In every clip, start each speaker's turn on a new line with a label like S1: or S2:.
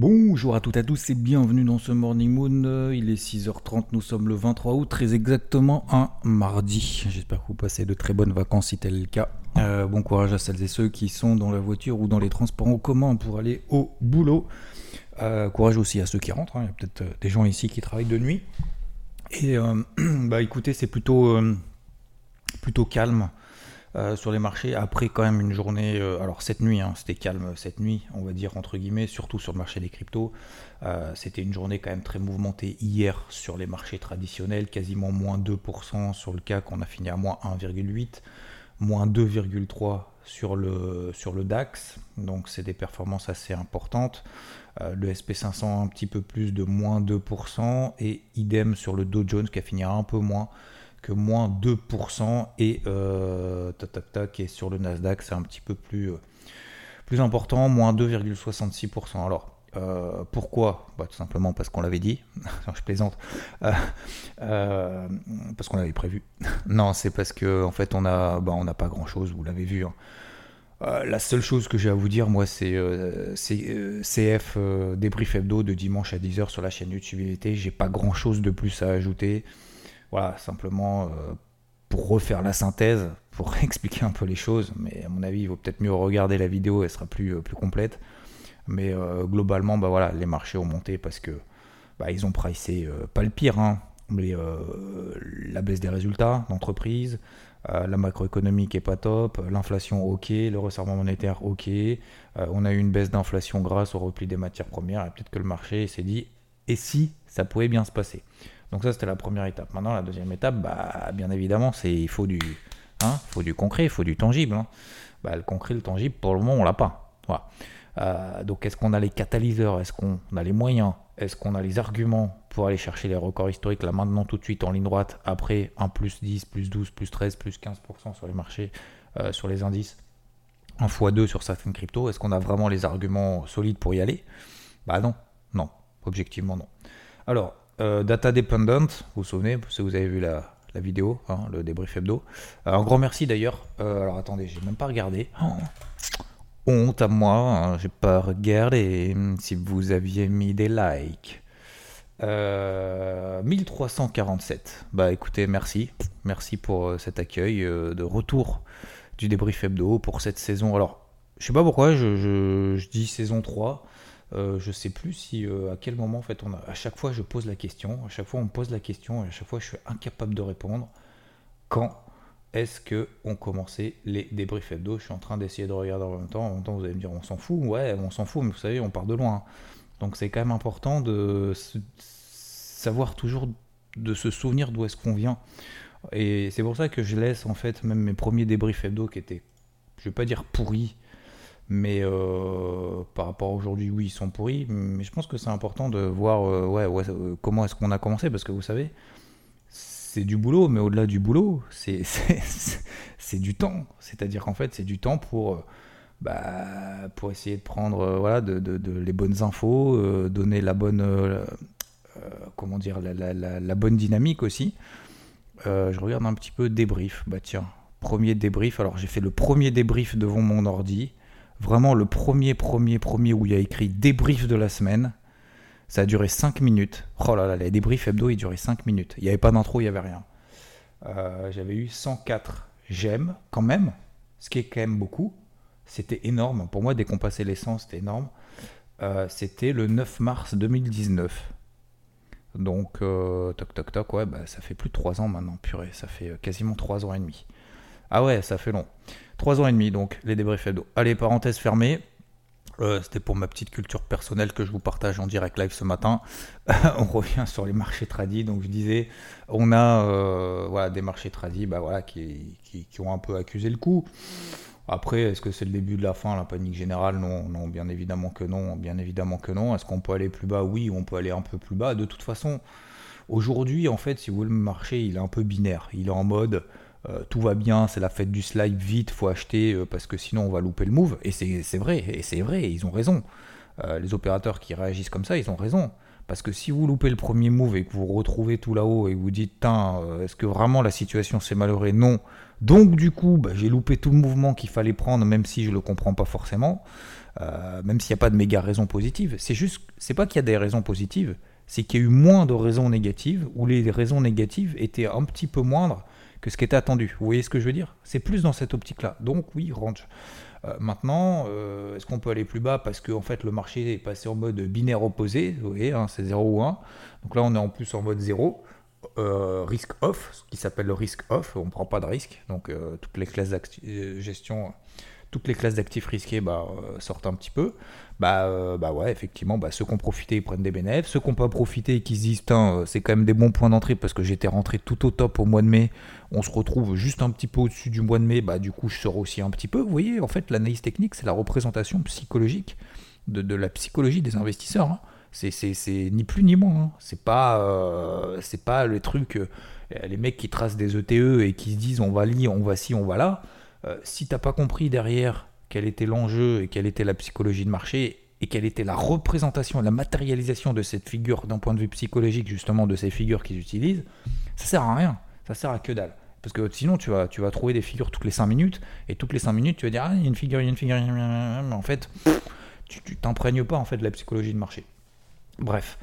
S1: Bonjour à toutes et à tous et bienvenue dans ce Morning Moon. Il est 6h30, nous sommes le 23 août, très exactement un mardi. J'espère que vous passez de très bonnes vacances si tel est le cas. Euh, bon courage à celles et ceux qui sont dans la voiture ou dans les transports en commun pour aller au boulot. Euh, courage aussi à ceux qui rentrent. hein. Il y a peut-être euh, des gens ici qui travaillent de nuit. Et euh, bah écoutez, c'est plutôt, euh, plutôt calme euh, sur les marchés. Après quand même une journée, euh, alors cette nuit, hein, c'était calme cette nuit, on va dire entre guillemets, surtout sur le marché des cryptos. Euh, c'était une journée quand même très mouvementée hier sur les marchés traditionnels, quasiment moins 2% sur le CAC, on a fini à moins 1,8, moins 2,3 sur le, sur le DAX, donc c'est des performances assez importantes. Le SP500 un petit peu plus de moins 2% et idem sur le Dow Jones qui a fini un peu moins que moins 2% et euh, tac tac tac sur le Nasdaq c'est un petit peu plus, euh, plus important, moins 2,66%. Alors euh, pourquoi? Bah, Tout simplement parce qu'on l'avait dit, je plaisante, parce qu'on l'avait prévu. non, c'est parce que en fait on a, bah, on n'a pas grand chose, vous l'avez vu. hein. La seule chose que j'ai à vous dire, moi, c'est CF débrief hebdo de dimanche à 10h sur la chaîne YouTube. J'ai pas grand chose de plus à ajouter. Voilà, simplement euh, pour refaire la synthèse, pour expliquer un peu les choses. Mais à mon avis, il vaut peut-être mieux regarder la vidéo, elle sera plus, euh, plus complète. Mais euh, globalement, bah voilà, les marchés ont monté parce que bah, ils ont pricé pas le pire, hein, mais la baisse des résultats d'entreprise, la macroéconomique est pas top, l'inflation ok, le resserrement monétaire ok, on a eu une baisse d'inflation grâce au repli des matières premières et peut-être que le marché s'est dit et si ça pouvait bien se passer? Donc ça c'était la première étape. Maintenant la deuxième étape, bah, bien évidemment, c'est il faut du, hein, faut du concret, il faut du tangible. hein. Bah, le concret, le tangible, pour le moment on l'a pas. Voilà. Euh, donc est-ce qu'on a les catalyseurs? Est-ce qu'on a les moyens? Est-ce qu'on a les arguments pour aller chercher les records historiques là maintenant tout de suite en ligne droite après un plus 10, plus 12, plus 13, plus 15% sur les marchés, euh, sur les indices, un x2 sur certaines cryptos? Est-ce qu'on a vraiment les arguments solides pour y aller? Bah non, non, objectivement non. Alors, euh, data dependent, vous vous souvenez, si vous avez vu la, vidéo, hein, le débrief hebdo. Euh, un grand merci d'ailleurs. Euh, alors attendez, j'ai même pas regardé. Oh. Honte à moi, hein, j'ai pas regardé si vous aviez mis des likes. Euh, 1347. Bah écoutez, merci. Merci pour cet accueil de retour du débrief hebdo pour cette saison. Alors, je sais pas pourquoi je dis saison 3. Euh, je sais plus si euh, à quel moment en fait on a. À chaque fois je pose la question, à chaque fois on me pose la question et à chaque fois je suis incapable de répondre. Quand est-ce que on commençait les débriefs hebdo? Je suis en train d'essayer de regarder en même temps. En même temps vous allez me dire on s'en fout, ouais on s'en fout, mais vous savez on part de loin. Donc c'est quand même important de savoir toujours de se souvenir d'où est-ce qu'on vient. Et c'est pour ça que je laisse en fait même mes premiers débriefs hebdo qui étaient, je vais pas dire pourris, mais euh, par rapport à aujourd'hui, oui, ils sont pourris. Mais je pense que c'est important de voir euh, ouais, euh, comment est-ce qu'on a commencé, parce que vous savez, c'est du boulot, mais au-delà du boulot, c'est du temps. C'est-à-dire qu'en fait, c'est du temps pour, bah, pour essayer de prendre voilà, de, de- les bonnes infos, donner la bonne, comment dire, la, la- la- la bonne dynamique aussi. Je regarde un petit peu débrief. Bah tiens, premier débrief. Alors j'ai fait le premier débrief devant mon ordi. Vraiment le premier, premier, premier où il y a écrit débrief de la semaine. Ça a duré 5 minutes. Oh là là, les débriefs hebdo, ils duraient 5 minutes. Il n'y avait pas d'intro, il n'y avait rien. Euh, J'avais eu 104 j'aime quand même, ce qui est quand même beaucoup. C'était énorme. Pour moi, dès qu'on passait l'essence, c'était énorme. Euh, c'était le 9 mars 2019. Donc, euh, toc toc toc, ouais, bah, ça fait plus de 3 ans maintenant, purée, ça fait quasiment 3 ans et demi. Ah ouais, ça fait long. 3 ans et demi, donc, les débriefs hebdo. Allez, parenthèse fermée. Euh, C'était pour ma petite culture personnelle que je vous partage en direct live ce matin. on revient sur les marchés tradis. Donc je disais, on a euh, voilà, des marchés tradis bah, voilà, qui ont un peu accusé le coup. Après, est-ce que c'est le début de la fin, la panique générale? Non, non, bien évidemment que non, bien évidemment que non. Est-ce qu'on peut aller plus bas? Oui, on peut aller un peu plus bas. De toute façon, aujourd'hui, en fait, si vous voulez, le marché, il est un peu binaire. Il est en mode euh, tout va bien, c'est la fête du slide, vite, faut acheter euh, parce que sinon on va louper le move. Et c'est vrai, et c'est vrai, ils ont raison. Euh, les opérateurs qui réagissent comme ça, ils ont raison. Parce que si vous loupez le premier move et que vous retrouvez tout là-haut et vous dites, est-ce que vraiment la situation s'est malheureux Non. Donc du coup, bah, j'ai loupé tout le mouvement qu'il fallait prendre, même si je le comprends pas forcément, même s'il n'y a pas de méga raisons positives. C'est juste, c'est pas qu'il y a des raisons positives, c'est qu'il y a eu moins de raisons négatives, ou les raisons négatives étaient un petit peu moindres que ce qui était attendu. Vous voyez ce que je veux dire? C'est plus dans cette optique-là. Donc oui, range. Euh, maintenant, euh, est-ce qu'on peut aller plus bas parce que en fait le marché est passé en mode binaire opposé, vous voyez, hein, c'est 0 ou 1. Donc là on est en plus en mode 0, euh, risque off, ce qui s'appelle le risque off, on ne prend pas de risque, donc toutes les classes de gestion toutes les classes d'actifs risqués bah, euh, sortent un petit peu, bah, euh, bah ouais, effectivement, bah, ceux qui ont profité, ils prennent des bénéfices. Ceux qui n'ont pas profité et qui se disent, euh, c'est quand même des bons points d'entrée parce que j'étais rentré tout au top au mois de mai, on se retrouve juste un petit peu au-dessus du mois de mai, bah, du coup, je sors aussi un petit peu. Vous voyez, en fait, l'analyse technique, c'est la représentation psychologique de, la psychologie des investisseurs. Hein. C'est ni plus ni moins. Hein. C'est pas, c'est pas le truc, les mecs qui tracent des ETE e et qui se disent, on va lire, on va ci, on va là. Euh, si tu n'as pas compris derrière quel était l'enjeu et quelle était la psychologie de marché et quelle était la représentation, la matérialisation de cette figure d'un point de vue psychologique justement de ces figures qu'ils utilisent, ça sert à rien, ça sert à que dalle. Parce que sinon, tu vas, tu vas trouver des figures toutes les 5 minutes, et toutes les 5 minutes, tu vas dire, ah, il y a une figure, il y a une figure, mais en fait, tu t'imprègnes pas en fait de la psychologie de marché. Bref,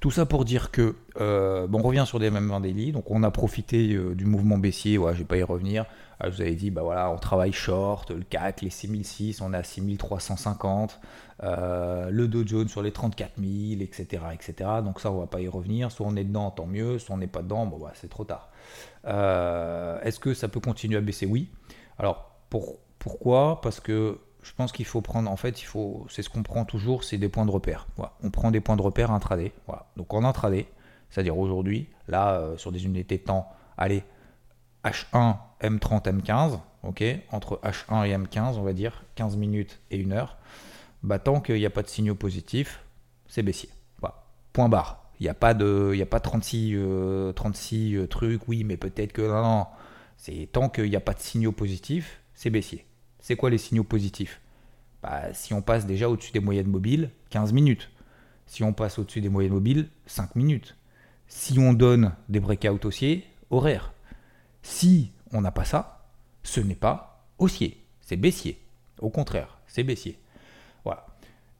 S1: tout ça pour dire que, euh, bon, on revient sur des mêmes daily, donc on a profité euh, du mouvement baissier, ouais, je vais pas y revenir, je vous avais dit, bah voilà, on travaille short, le CAC, les 6006, on est à 6350, euh, le Dow Jones sur les 34 000, etc., etc. Donc ça, on va pas y revenir, soit on est dedans, tant mieux, soit on n'est pas dedans, bah, c'est trop tard. Est-ce que ça peut continuer à baisser? Oui. Alors, pour, pourquoi? Parce que je pense qu'il faut prendre, en fait, il faut, c'est ce qu'on prend toujours, c'est des points de repère. On prend des points de repère intraday. Voilà. Donc en intraday, c'est-à-dire aujourd'hui, là, euh, sur des unités de temps, allez, H1, M30, M15, ok, entre H1 et M15, on va dire, 15 minutes et 1 heure, bah, tant qu'il n'y a pas de signaux positifs, c'est baissier. Voilà. Point barre. Il n'y a pas de, y a pas 36, 36 euh, euh, trucs, oui, mais peut-être que non, non. C'est tant qu'il n'y a pas de signaux positifs, c'est baissier. C'est quoi les signaux positifs? Bah, Si on passe déjà au-dessus des moyennes mobiles, 15 minutes. Si on passe au-dessus des moyennes mobiles, 5 minutes. Si on donne des breakouts haussiers, horaires. Si on n'a pas ça, ce n'est pas haussier, c'est baissier. Au contraire, c'est baissier. Voilà.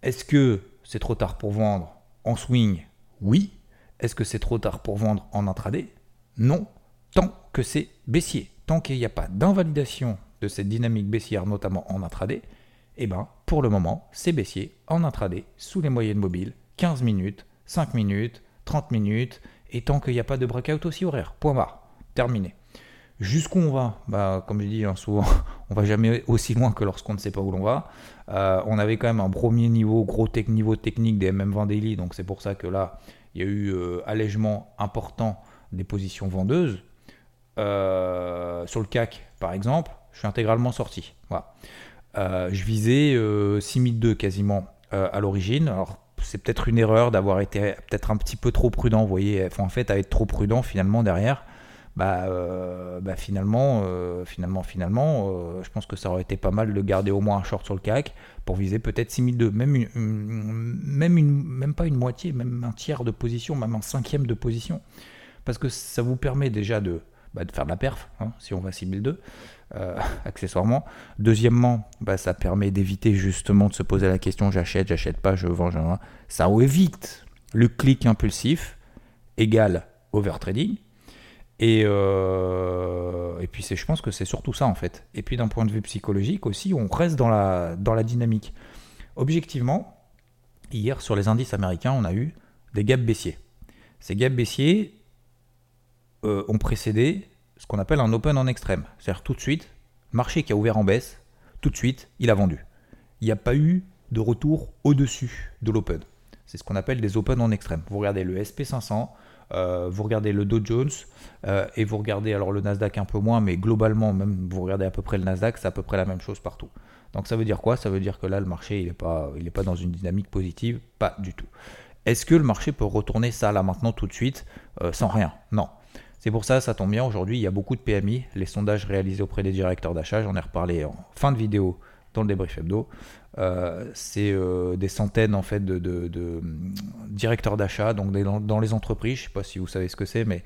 S1: Est-ce que c'est trop tard pour vendre en swing? Oui. Est-ce que c'est trop tard pour vendre en intraday? Non. Tant que c'est baissier, tant qu'il n'y a pas d'invalidation de cette dynamique baissière, notamment en intraday, eh ben, pour le moment, c'est baissier en intraday, sous les moyennes mobiles, 15 minutes, 5 minutes, 30 minutes, et tant qu'il n'y a pas de breakout aussi horaire. Point barre. Terminé. Jusqu'où on va bah, Comme je dis hein, souvent, on va jamais aussi loin que lorsqu'on ne sait pas où l'on va. Euh, on avait quand même un premier niveau, gros niveau technique des MM20 Daily, donc c'est pour ça que là, il y a eu euh, allègement important des positions vendeuses. Euh, sur le CAC, par exemple, je suis intégralement sorti. Voilà. Je visais euh, 6002 quasiment à l'origine. Alors c'est peut-être une erreur d'avoir été peut-être un petit peu trop prudent. Vous voyez, en fait, à être trop prudent finalement derrière, bah, euh, bah finalement, finalement, finalement, je pense que ça aurait été pas mal de garder au moins un short sur le CAC pour viser peut-être 6002, même une, même une, même pas une moitié, même un tiers de position, même un cinquième de position, parce que ça vous permet déjà de, bah, de faire de la perf, hein, si on va 6002. Euh, accessoirement. Deuxièmement, bah, ça permet d'éviter justement de se poser la question j'achète, j'achète pas, je vends, je vends. Ça évite le clic impulsif égal overtrading. Et, euh, et puis je pense que c'est surtout ça en fait. Et puis d'un point de vue psychologique aussi, on reste dans la, dans la dynamique. Objectivement, hier sur les indices américains, on a eu des gaps baissiers. Ces gaps baissiers euh, ont précédé ce qu'on appelle un open en extrême. C'est-à-dire tout de suite, marché qui a ouvert en baisse, tout de suite, il a vendu. Il n'y a pas eu de retour au-dessus de l'open. C'est ce qu'on appelle des open en extrême. Vous regardez le SP500, vous regardez le Dow Jones et vous regardez alors le Nasdaq un peu moins, mais globalement, même vous regardez à peu près le Nasdaq, c'est à peu près la même chose partout. Donc ça veut dire quoi? Ça veut dire que là, le marché, il n'est pas, pas dans une dynamique positive, pas du tout. Est-ce que le marché peut retourner ça là maintenant tout de suite? Sans rien Non. C'est pour ça, ça tombe bien, aujourd'hui, il y a beaucoup de PMI. Les sondages réalisés auprès des directeurs d'achat, j'en ai reparlé en fin de vidéo dans le débrief hebdo. Euh, c'est euh, des centaines en fait de, hum, directeurs d'achat donc dans, les entreprises. Je ne sais pas si vous savez ce que c'est, mais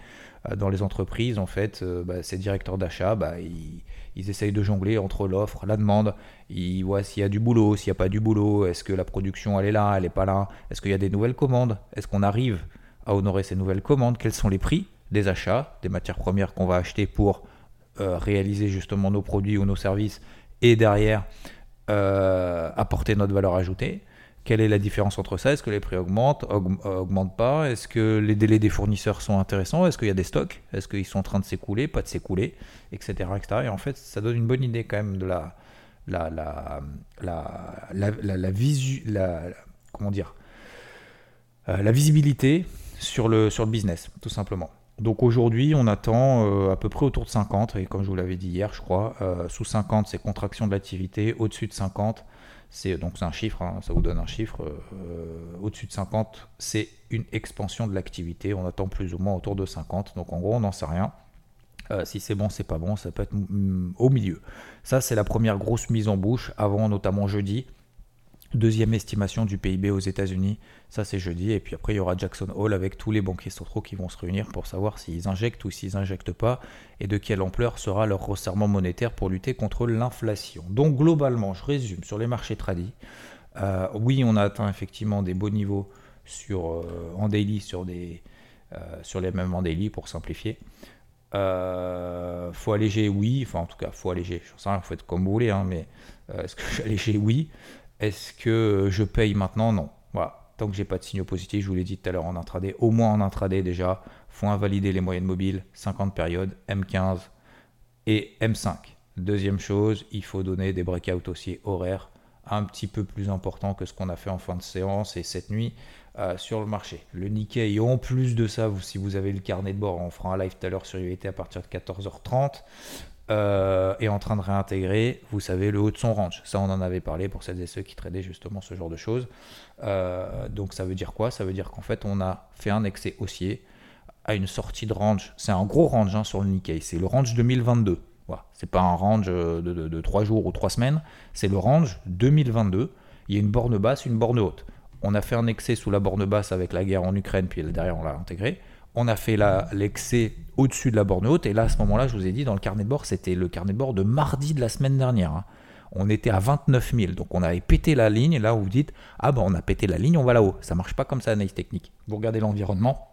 S1: euh, dans les entreprises en fait, bah, ces directeurs d'achat, bah, ils, essayent de jongler entre l'offre, la demande. Ils voient s'il y a du boulot, s'il n'y a pas du boulot. Est-ce que la production elle est là, elle n'est pas là? Est-ce qu'il y a des nouvelles commandes? Est-ce qu'on arrive à honorer ces nouvelles commandes? Quels sont les prix des achats, des matières premières qu'on va acheter pour réaliser justement nos produits ou nos services? Et derrière euh, apporter notre valeur ajoutée. Quelle est la différence entre ça? Est-ce que les prix augmentent, augmentent pas? Est-ce que les délais des fournisseurs sont intéressants? Est-ce qu'il y a des stocks? Est-ce qu'ils sont en train de s'écouler, pas de s'écouler, etc., etc. Et en fait, ça donne une bonne idée quand même de la la la la la, la, visu, la comment dire? Euh, la visibilité sur le sur le business, tout simplement. Donc aujourd'hui, on attend euh, à peu près autour de 50, et comme je vous l'avais dit hier, je crois, euh, sous 50, c'est contraction de l'activité, au-dessus de 50, c'est donc c'est un chiffre, hein, ça vous donne un chiffre, euh, au-dessus de 50, c'est une expansion de l'activité, on attend plus ou moins autour de 50, donc en gros, on n'en sait rien. si c'est bon, c'est pas bon, ça peut être mm, au milieu. Ça, c'est la première grosse mise en bouche avant, notamment jeudi, Deuxième estimation du PIB aux États-Unis, ça c'est jeudi. Et puis après, il y aura Jackson Hole avec tous les banquiers centraux qui vont se réunir pour savoir s'ils injectent ou s'ils n'injectent pas et de quelle ampleur sera leur resserrement monétaire pour lutter contre l'inflation. Donc globalement, je résume sur les marchés tradis. Euh, oui, on a atteint effectivement des beaux niveaux sur, euh, en daily sur, des, euh, sur les mêmes en daily pour simplifier. faut alléger, oui. Enfin, en tout cas, faut alléger. Je sais vous faites comme vous voulez, hein, mais est-ce que j'alléger, oui. Est-ce que je paye maintenant? Non. Voilà. Tant que j'ai pas de signaux positifs, je vous l'ai dit tout à l'heure en intraday, au moins en intraday déjà, faut invalider les moyennes mobiles, 50 périodes, M15 et M5. Deuxième chose, il faut donner des breakouts aussi horaires un petit peu plus importants que ce qu'on a fait en fin de séance et cette nuit euh, sur le marché. Le Nikkei, en plus de ça, si vous avez le carnet de bord, on fera un live tout à l'heure sur UVT à partir de 14h30. Euh, est en train de réintégrer, vous savez, le haut de son range. Ça, on en avait parlé pour celles et ceux qui tradaient justement ce genre de choses. Euh, donc ça veut dire quoi? Ça veut dire qu'en fait, on a fait un excès haussier à une sortie de range. C'est un gros range hein, sur le Nikkei. C'est le range 2022. Voilà. C'est pas un range de, de, 3 jours ou 3 semaines. C'est le range 2022. Il y a une borne basse, une borne haute. On a fait un excès sous la borne basse avec la guerre en Ukraine, puis derrière on l'a intégré on a fait l'excès au-dessus de la borne haute. Et là, à ce moment-là, je vous ai dit, dans le carnet de bord, c'était le carnet de bord de mardi de la semaine dernière. Hein. On était à 29 000. Donc on avait pété la ligne. Et là, vous vous dites, ah ben on a pété la ligne, on va là-haut. Ça marche pas comme ça, analyse technique. Vous regardez l'environnement.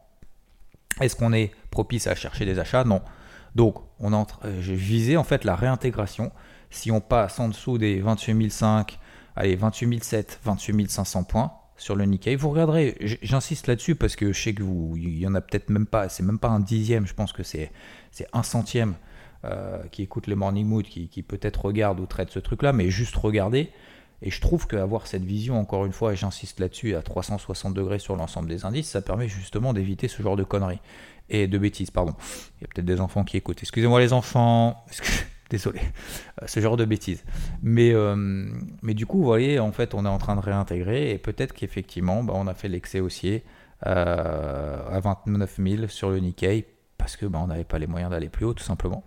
S1: Est-ce qu'on est propice à chercher des achats? Non. Donc, on entre, euh, j'ai visé en fait la réintégration. Si on passe en dessous des 28 500, allez, 28 700, 28 500 points, sur le Nikkei. Vous regarderez, j'insiste là-dessus parce que je sais que vous, il y en a peut-être même pas, c'est même pas un dixième, je pense que c'est c'est un centième euh, qui écoute le Morning Mood, qui, peut-être regarde ou traite ce truc-là, mais juste regarder. Et je trouve qu'avoir cette vision, encore une fois, et j'insiste là-dessus, à 360 degrés sur l'ensemble des indices, ça permet justement d'éviter ce genre de conneries. Et de bêtises, pardon. Il y a peut-être des enfants qui écoutent. Excusez-moi les enfants désolé, euh, ce genre de bêtises. Mais, euh, mais du coup, vous voyez, en fait, on est en train de réintégrer et peut-être qu'effectivement, bah, on a fait l'excès haussier euh, à 29 000 sur le Nikkei parce que bah, on n'avait pas les moyens d'aller plus haut, tout simplement.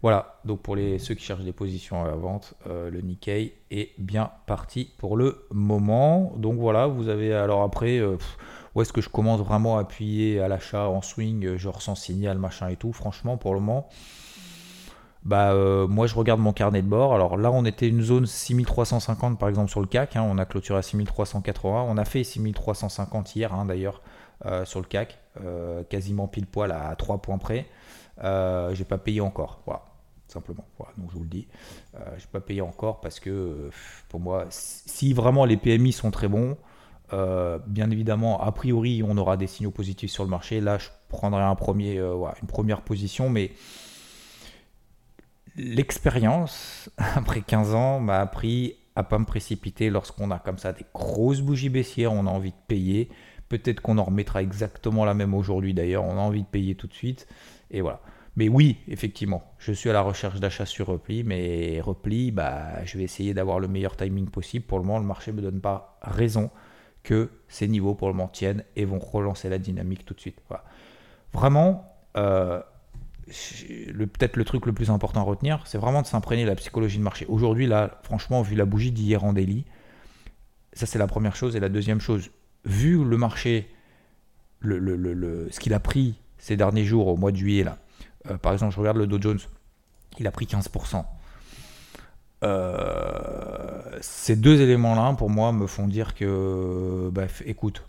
S1: Voilà, donc pour ceux qui cherchent des positions à la vente, le Nikkei est bien parti pour le moment. Donc voilà, vous avez alors après, où est-ce que je commence vraiment à appuyer à l'achat en swing, je ressens signal, machin et tout. Franchement, pour le moment, bah, euh, moi je regarde mon carnet de bord. Alors là, on était une zone 6350 par exemple sur le CAC. Hein. on a clôturé à 6380. On a fait 6350 hier hein, d'ailleurs euh, sur le CAC, euh, quasiment pile poil à 3 points près. j'ai pas payé encore. Voilà, simplement. Voilà, donc je vous le dis. j'ai pas payé encore parce que pour moi, si vraiment les PMI sont très bons, bien évidemment, a priori, on aura des signaux positifs sur le marché. Là, je prendrai une première position, mais l'expérience, après 15 ans, m'a appris à pas me précipiter lorsqu'on a comme ça des grosses bougies baissières, on a envie de payer, Peut-être qu'on en remettra exactement la même aujourd'hui d'ailleurs. On a envie de payer tout de suite. Et voilà. Mais oui, effectivement, je suis à la recherche d'achat sur repli, mais repli, bah, je vais essayer d'avoir le meilleur timing possible. Pour le moment, le marché ne me donne pas raison que ces niveaux pour le moment tiennent et vont relancer la dynamique tout de suite. Vraiment, euh, peut-être le truc le plus important à retenir, c'est vraiment de s'imprégner de la psychologie de marché. Aujourd'hui, là, franchement, vu la bougie d'hier en daily, ça c'est la première chose. Et la deuxième chose, vu le marché, le, le, ce qu'il a pris ces derniers jours au mois de juillet, là, euh, par exemple, je regarde le Dow Jones, il a pris 15%. Euh, ces deux éléments-là, pour moi, me font dire que, bref, écoute,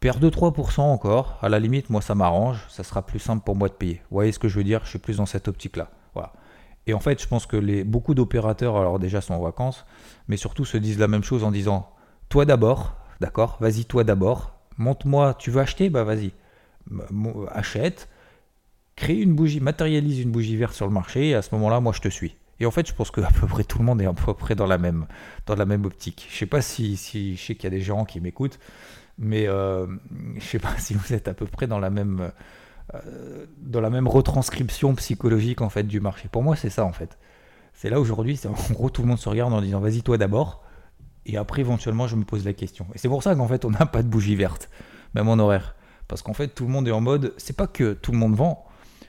S1: perdre 2-3% encore, à la limite, moi, ça m'arrange, ça sera plus simple pour moi de payer. Vous voyez ce que je veux dire? Je suis plus dans cette optique-là. Voilà. Et en fait, je pense que les, beaucoup d'opérateurs, alors déjà, sont en vacances, mais surtout se disent la même chose en disant, toi d'abord, d'accord, vas-y, toi d'abord, montre-moi, tu veux acheter? Bah vas-y, achète, crée une bougie, matérialise une bougie verte sur le marché, et à ce moment-là, moi, je te suis. Et en fait, je pense que à peu près tout le monde est à peu près dans la même, dans la même optique. Je sais pas si, si je sais qu'il y a des gens qui m'écoutent, mais euh, je sais pas si vous êtes à peu près dans la même, euh, dans la même retranscription psychologique en fait du marché. Pour moi, c'est ça en fait. C'est là aujourd'hui, en gros, tout le monde se regarde en disant vas-y toi d'abord, et après éventuellement je me pose la question. Et c'est pour ça qu'en fait on n'a pas de bougie verte, même en horaire, parce qu'en fait tout le monde est en mode, c'est pas que tout le monde vend,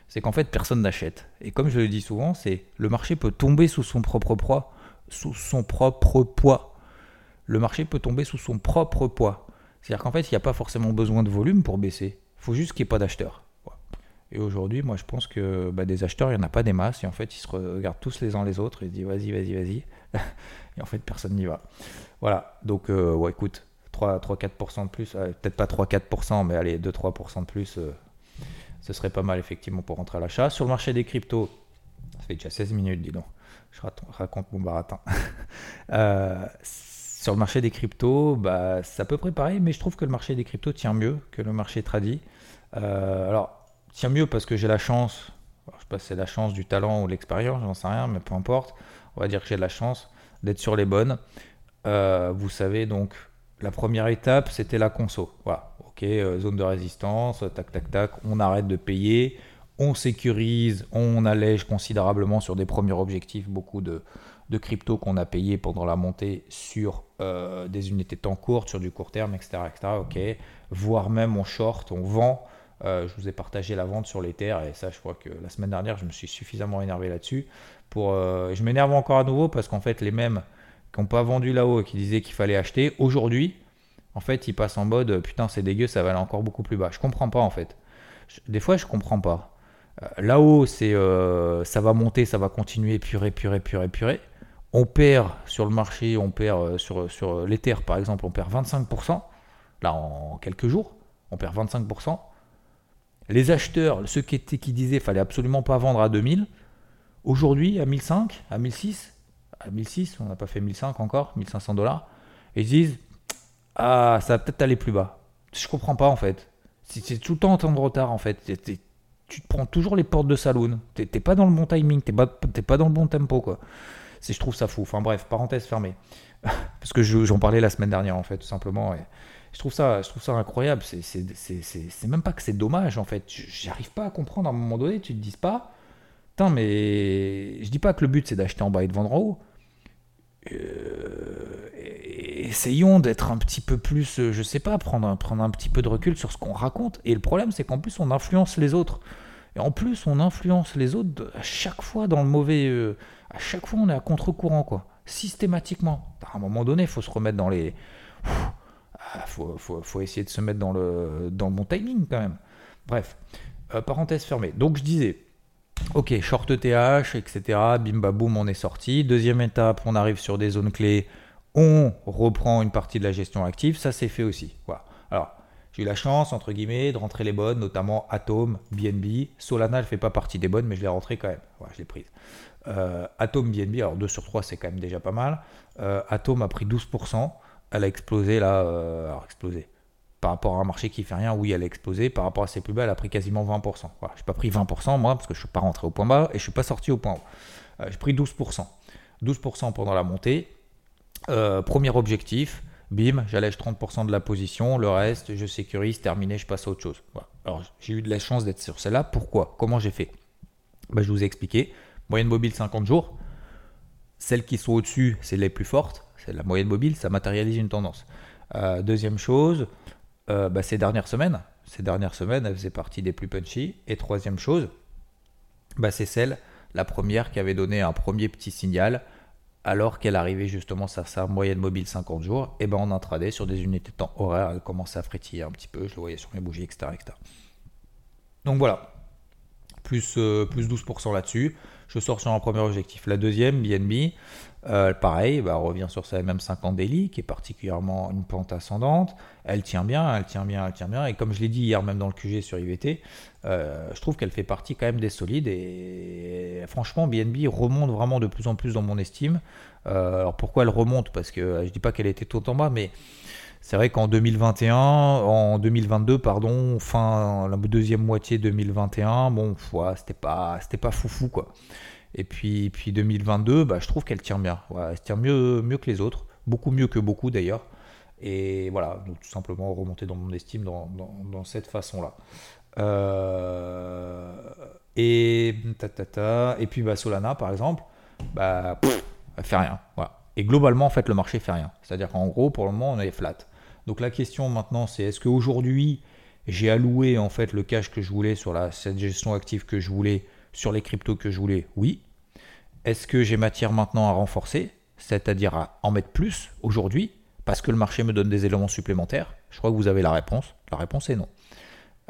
S1: c'est qu'en fait personne n'achète. Et comme je le dis souvent, c'est le marché peut tomber sous son propre poids, sous son propre poids. Le marché peut tomber sous son propre poids. C'est-à-dire qu'en fait, il n'y a pas forcément besoin de volume pour baisser. Il faut juste qu'il n'y ait pas d'acheteurs. Et aujourd'hui, moi, je pense que bah, des acheteurs, il n'y en a pas des masses. Et en fait, ils se regardent tous les uns les autres et se disent vas-y, vas-y, vas-y. et en fait, personne n'y va. Voilà. Donc, euh, ouais, écoute, 3-4% de plus, euh, peut-être pas 3-4%, mais allez, 2-3% de plus, euh, ce serait pas mal effectivement pour rentrer à l'achat. Sur le marché des cryptos, ça fait déjà 16 minutes, dis donc. Je raconte mon baratin. Sur le marché des cryptos, bah, c'est à peu près pareil, mais je trouve que le marché des cryptos tient mieux que le marché tradit. Euh, alors, tient mieux parce que j'ai la chance, je sais pas c'est la chance du talent ou l'expérience, j'en sais rien, mais peu importe. On va dire que j'ai la chance d'être sur les bonnes. Euh, vous savez, donc, la première étape, c'était la conso. Voilà, ok, euh, zone de résistance, tac, tac, tac, on arrête de payer, on sécurise, on allège considérablement sur des premiers objectifs beaucoup de, de crypto qu'on a payé pendant la montée sur euh, des unités de temps courtes, sur du court terme, etc., etc. Voire même on short, on vend. Euh, je vous ai partagé la vente sur l'Ether et ça, je crois que la semaine dernière, je me suis suffisamment énervé là-dessus. Pour, je m'énerve encore à nouveau parce qu'en fait, les mêmes qui n'ont pas vendu là-haut et qui disaient qu'il fallait acheter, aujourd'hui, en fait, ils passent en mode putain, c'est dégueu, ça va aller encore beaucoup plus bas. Je comprends pas en fait. Des fois, je comprends pas. Euh, là-haut, c'est euh, ça va monter, ça va continuer, purer, purer, purer, purer. On perd sur le marché, on perd euh, sur, sur l'Ether par exemple, on perd 25%. Là, en quelques jours, on perd 25%. Les acheteurs, ceux qui, étaient, qui disaient fallait absolument pas vendre à 2000, aujourd'hui à 1005, à 1006, à 1006, on n'a pas fait 1005 encore, 1500 dollars, et ils disent ah, ça va peut-être aller plus bas. Je comprends pas en fait. C'est tout le temps en temps de retard en fait. tu te prends toujours les portes de saloon. T'es pas dans le bon timing, t'es pas, pas dans le bon tempo quoi. Je trouve ça fou. Enfin bref, parenthèse fermée. Parce que j'en parlais la semaine dernière en fait, tout simplement. Et je trouve ça, je trouve ça incroyable. C'est même pas que c'est dommage en fait. J'arrive pas à comprendre à un moment donné. Tu te dis pas, putain, mais je dis pas que le but c'est d'acheter en bas et de vendre en haut. Euh, essayons d'être un petit peu plus, je sais pas, prendre prendre un petit peu de recul sur ce qu'on raconte. Et le problème, c'est qu'en plus, on influence les autres. Et en plus, on influence les autres à chaque fois dans le mauvais. Euh, à chaque fois, on est à contre-courant, quoi. Systématiquement. À un moment donné, il faut se remettre dans les. Il ah, faut, essayer de se mettre dans le, bon timing, quand même. Bref, parenthèse fermée. Donc, je disais. Ok, short ETH, etc. Bim boum, on est sorti. Deuxième étape, on arrive sur des zones clés on reprend une partie de la gestion active, ça c'est fait aussi. Alors, j'ai eu la chance, entre guillemets, de rentrer les bonnes, notamment Atom, BNB. Solana, elle ne fait pas partie des bonnes, mais je l'ai rentrée quand même. Voilà, je l'ai prise. Euh, Atom, BNB, alors 2 sur 3, c'est quand même déjà pas mal. Euh, Atom a pris 12%. Elle a explosé là. Euh, alors, explosé. Par rapport à un marché qui fait rien, oui, elle a explosé. Par rapport à ses plus bas, elle a pris quasiment 20%. Voilà, je n'ai pas pris 20% moi, parce que je ne suis pas rentré au point bas et je ne suis pas sorti au point haut. j'ai pris 12%. 12% pendant la montée. Euh, premier objectif, bim, j'allège 30% de la position, le reste, je sécurise, terminé, je passe à autre chose. Alors j'ai eu de la chance d'être sur celle-là. Pourquoi? Comment j'ai fait? Bah, Je vous ai expliqué. Moyenne mobile 50 jours. Celles qui sont au-dessus, c'est les plus fortes. C'est la moyenne mobile, ça matérialise une tendance. Euh, deuxième chose, euh, bah, ces dernières semaines, ces dernières semaines, elles faisaient partie des plus punchy. Et troisième chose, bah, c'est celle, la première qui avait donné un premier petit signal alors qu'elle arrivait justement à sa moyenne mobile 50 jours, et ben en intraday sur des unités de temps horaires, elle commençait à frétiller un petit peu, je le voyais sur mes bougies, etc. Donc voilà, plus, euh, plus 12% là-dessus. Je sors sur un premier objectif. La deuxième, BNB, euh, pareil, bah, revient sur sa MM50 Daily, qui est particulièrement une pente ascendante. Elle tient bien, elle tient bien, elle tient bien. Et comme je l'ai dit hier même dans le QG sur IVT, euh, je trouve qu'elle fait partie quand même des solides. Et, franchement, BNB remonte vraiment de plus en plus dans mon estime. Euh, alors pourquoi elle remonte? Parce que je dis pas qu'elle était tout en bas, mais c'est vrai qu'en 2021, en 2022, pardon, fin la deuxième moitié 2021, bon, c'était pas, c'était pas foufou quoi. Et puis, puis 2022, bah, je trouve qu'elle tient bien. elle tient mieux, mieux que les autres, beaucoup mieux que beaucoup d'ailleurs. Et voilà, tout simplement remonter dans mon estime dans, dans, cette façon-là. Euh, et, et puis bah, Solana, par exemple, bah, elle fait rien. Voilà. Et globalement, en fait, le marché fait rien. C'est-à-dire qu'en gros, pour le moment, on est flat. Donc la question maintenant, c'est est-ce qu'aujourd'hui, j'ai alloué en fait le cash que je voulais sur la, cette gestion active que je voulais sur les cryptos que je voulais Oui. Est-ce que j'ai matière maintenant à renforcer, c'est-à-dire à en mettre plus aujourd'hui, parce que le marché me donne des éléments supplémentaires? Je crois que vous avez la réponse. La réponse est non.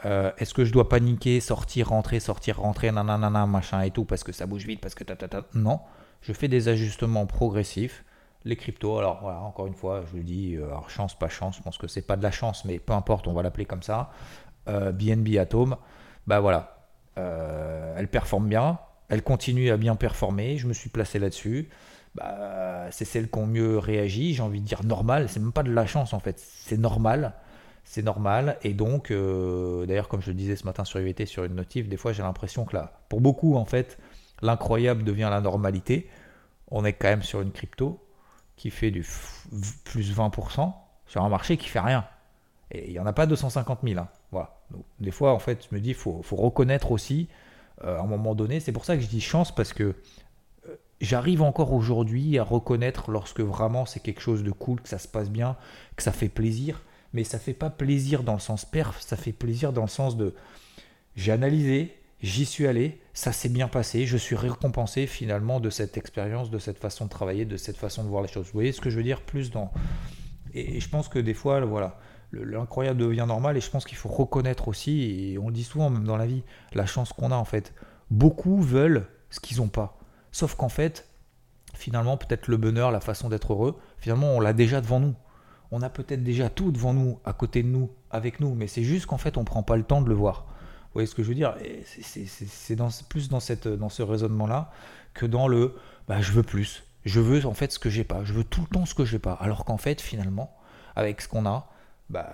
S1: Euh, est-ce que je dois paniquer, sortir, rentrer, sortir, rentrer, nanana, machin et tout, parce que ça bouge vite, parce que ta, ta. Non, je fais des ajustements progressifs. Les cryptos, alors voilà, encore une fois, je le dis, euh, chance, pas chance, je pense que c'est pas de la chance, mais peu importe, on va l'appeler comme ça. BNB euh, Atom, bah voilà, euh, elle performe bien, elle continue à bien performer, je me suis placé là-dessus. Bah, c'est celles qui ont mieux réagi, j'ai envie de dire normal, c'est même pas de la chance en fait, c'est normal, c'est normal. Et donc, euh, d'ailleurs, comme je le disais ce matin sur IVT, sur une notif, des fois j'ai l'impression que là, pour beaucoup en fait, l'incroyable devient la normalité. On est quand même sur une crypto qui fait du plus 20% sur un marché qui fait rien. Et il n'y en a pas 250 000. Hein. Des fois, en fait, je me dis, il faut, reconnaître aussi, euh, à un moment donné, c'est pour ça que je dis chance, parce que euh, j'arrive encore aujourd'hui à reconnaître lorsque vraiment c'est quelque chose de cool, que ça se passe bien, que ça fait plaisir. Mais ça fait pas plaisir dans le sens perf, ça fait plaisir dans le sens de j'ai analysé, j'y suis allé, ça s'est bien passé, je suis récompensé finalement de cette expérience, de cette façon de travailler, de cette façon de voir les choses. Vous voyez ce que je veux dire? Plus dans. Et, je pense que des fois, voilà, l'incroyable devient normal et je pense qu'il faut reconnaître aussi, et on le dit souvent même dans la vie, la chance qu'on a en fait. Beaucoup veulent ce qu'ils n'ont pas. Sauf qu'en fait, finalement, peut-être le bonheur, la façon d'être heureux, finalement, on l'a déjà devant nous. On a peut-être déjà tout devant nous, à côté de nous, avec nous, mais c'est juste qu'en fait, on ne prend pas le temps de le voir. Vous voyez ce que je veux dire? C'est plus dans, cette, dans ce raisonnement-là que dans le bah, je veux plus. Je veux en fait ce que j'ai pas. Je veux tout le temps ce que j'ai pas. Alors qu'en fait, finalement, avec ce qu'on a, bah,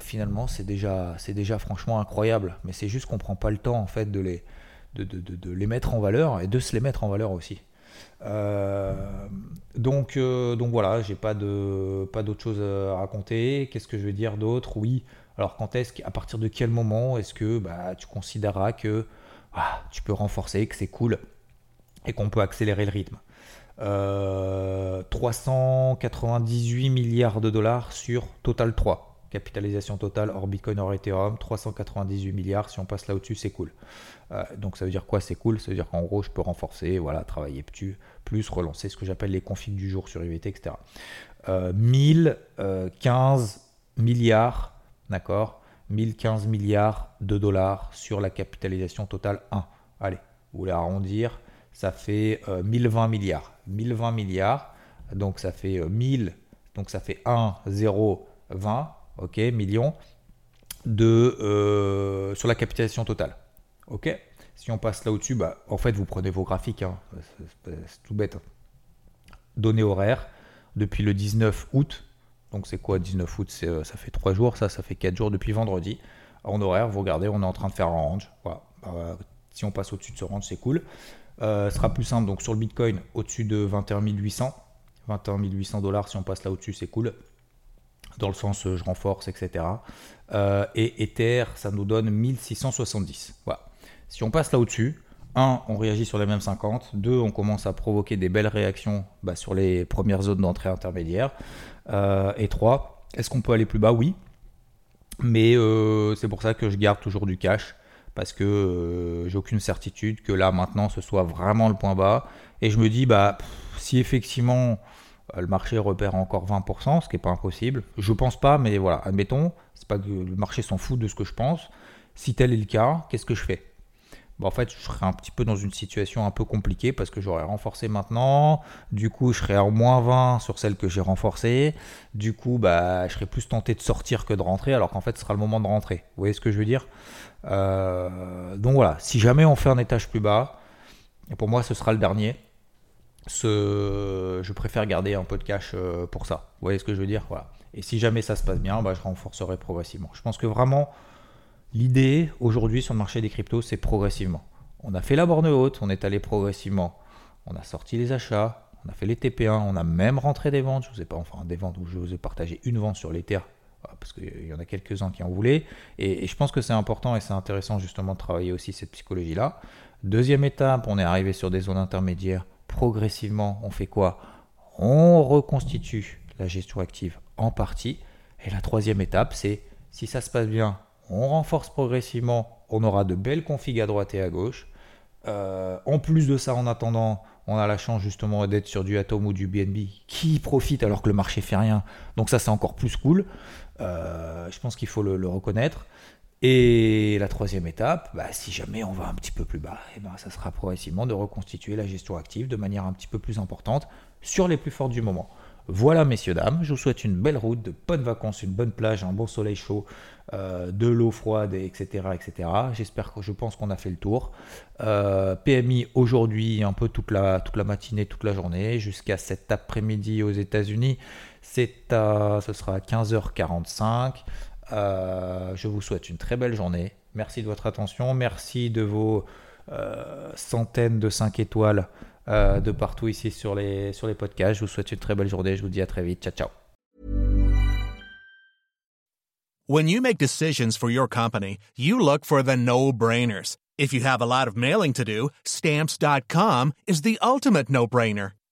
S1: finalement, c'est déjà, c'est déjà franchement incroyable. Mais c'est juste qu'on prend pas le temps, en fait, de les, de, les mettre en valeur et de se les mettre en valeur aussi. Euh, donc, euh, donc voilà, j'ai pas de pas d'autre chose à raconter. Qu'est-ce que je vais dire d'autre? Oui. Alors quand est-ce qu'à partir de quel moment est-ce que bah, tu considéreras que ah, tu peux renforcer, que c'est cool et qu'on peut accélérer le rythme? 398 euh, milliards de dollars sur Total 3 capitalisation totale hors Bitcoin, hors Ethereum, 398 milliards. Si on passe là au-dessus, c'est cool. Euh, donc ça veut dire quoi C'est cool? Ça veut dire qu'en gros, je peux renforcer, voilà, travailler plus, relancer ce que j'appelle les configs du jour sur IVT, etc. Euh, 1015 euh, milliards, d'accord? 1015 milliards de dollars sur la capitalisation totale 1. Allez, vous voulez arrondir, ça fait 1020 euh, milliards. 1020 milliards, donc ça fait 1000, donc ça fait 1, 0, 20 ok, millions, de, euh, sur la capitalisation totale. Ok Si on passe là au-dessus, bah, en fait, vous prenez vos graphiques, hein. c'est tout bête. Hein. Données horaires, depuis le 19 août, donc c'est quoi 19 août euh, Ça fait 3 jours, ça, ça fait 4 jours depuis vendredi. En horaire, vous regardez, on est en train de faire un range. Voilà. Bah, si on passe au-dessus de ce range, c'est cool. Euh, ce sera plus simple, donc sur le Bitcoin, au-dessus de 21 800. 21 800 dollars, si on passe là au-dessus, c'est cool. Dans le sens je renforce, etc. et Ether, ça nous donne 1670. Voilà. Si on passe là au-dessus, 1, on réagit sur les mêmes 50. 2, on commence à provoquer des belles réactions bah, sur les premières zones d'entrée intermédiaire. et 3, est-ce qu'on peut aller plus bas? Oui. Mais c'est pour ça que je garde toujours du cash parce que euh, j'ai aucune certitude que là maintenant ce soit vraiment le point bas. Et je me dis, bah, si effectivement euh, le marché repère encore 20%, ce qui n'est pas impossible, je pense pas, mais voilà, admettons, c'est pas que le marché s'en fout de ce que je pense. Si tel est le cas, qu'est-ce que je fais? En fait, je serais un petit peu dans une situation un peu compliquée parce que j'aurais renforcé maintenant. Du coup, je serais à moins 20 sur celle que j'ai renforcée. Du coup, bah, je serais plus tenté de sortir que de rentrer alors qu'en fait, ce sera le moment de rentrer. Vous voyez ce que je veux dire? Euh, Donc voilà, si jamais on fait un étage plus bas, et pour moi, ce sera le dernier. Je préfère garder un peu de cash euh, pour ça. Vous voyez ce que je veux dire? Et si jamais ça se passe bien, bah, je renforcerai progressivement. Je pense que vraiment L'idée aujourd'hui sur le marché des cryptos, c'est progressivement. On a fait la borne haute, on est allé progressivement. On a sorti les achats, on a fait les TP1, on a même rentré des ventes. Je vous ai pas, enfin des ventes où je vous ai partagé une vente sur l'Ether parce qu'il y en a quelques-uns qui en voulaient. Et, je pense que c'est important et c'est intéressant justement de travailler aussi cette psychologie-là. Deuxième étape, on est arrivé sur des zones intermédiaires. Progressivement, on fait quoi? On reconstitue la gestion active en partie. Et la troisième étape, c'est si ça se passe bien, on renforce progressivement, on aura de belles configs à droite et à gauche. Euh, en plus de ça, en attendant, on a la chance justement d'être sur du Atom ou du BNB qui profite alors que le marché fait rien. Donc ça, c'est encore plus cool. Euh, je pense qu'il faut le, reconnaître. Et la troisième étape, bah, si jamais on va un petit peu plus bas, et eh ben, ça sera progressivement de reconstituer la gestion active de manière un petit peu plus importante sur les plus fortes du moment. Voilà, messieurs, dames, je vous souhaite une belle route, de bonnes vacances, une bonne plage, un bon soleil chaud, euh, de l'eau froide, etc. etc. J'espère que je pense qu'on a fait le tour. Euh, PMI aujourd'hui, un peu toute la, matinée, toute la journée, jusqu'à cet après-midi aux États-Unis. Ce sera à 15h45. Euh, je vous souhaite une très belle journée. Merci de votre attention. Merci de vos centaines de 5 étoiles euh, de partout ici sur les, sur les podcasts. Je vous souhaite une très belle journée. Je vous dis à très vite. Ciao, ciao.
S2: When you make decisions for your company, you look for the no-brainers. If you have a lot of mailing to do, stamps.com is the ultimate no-brainer.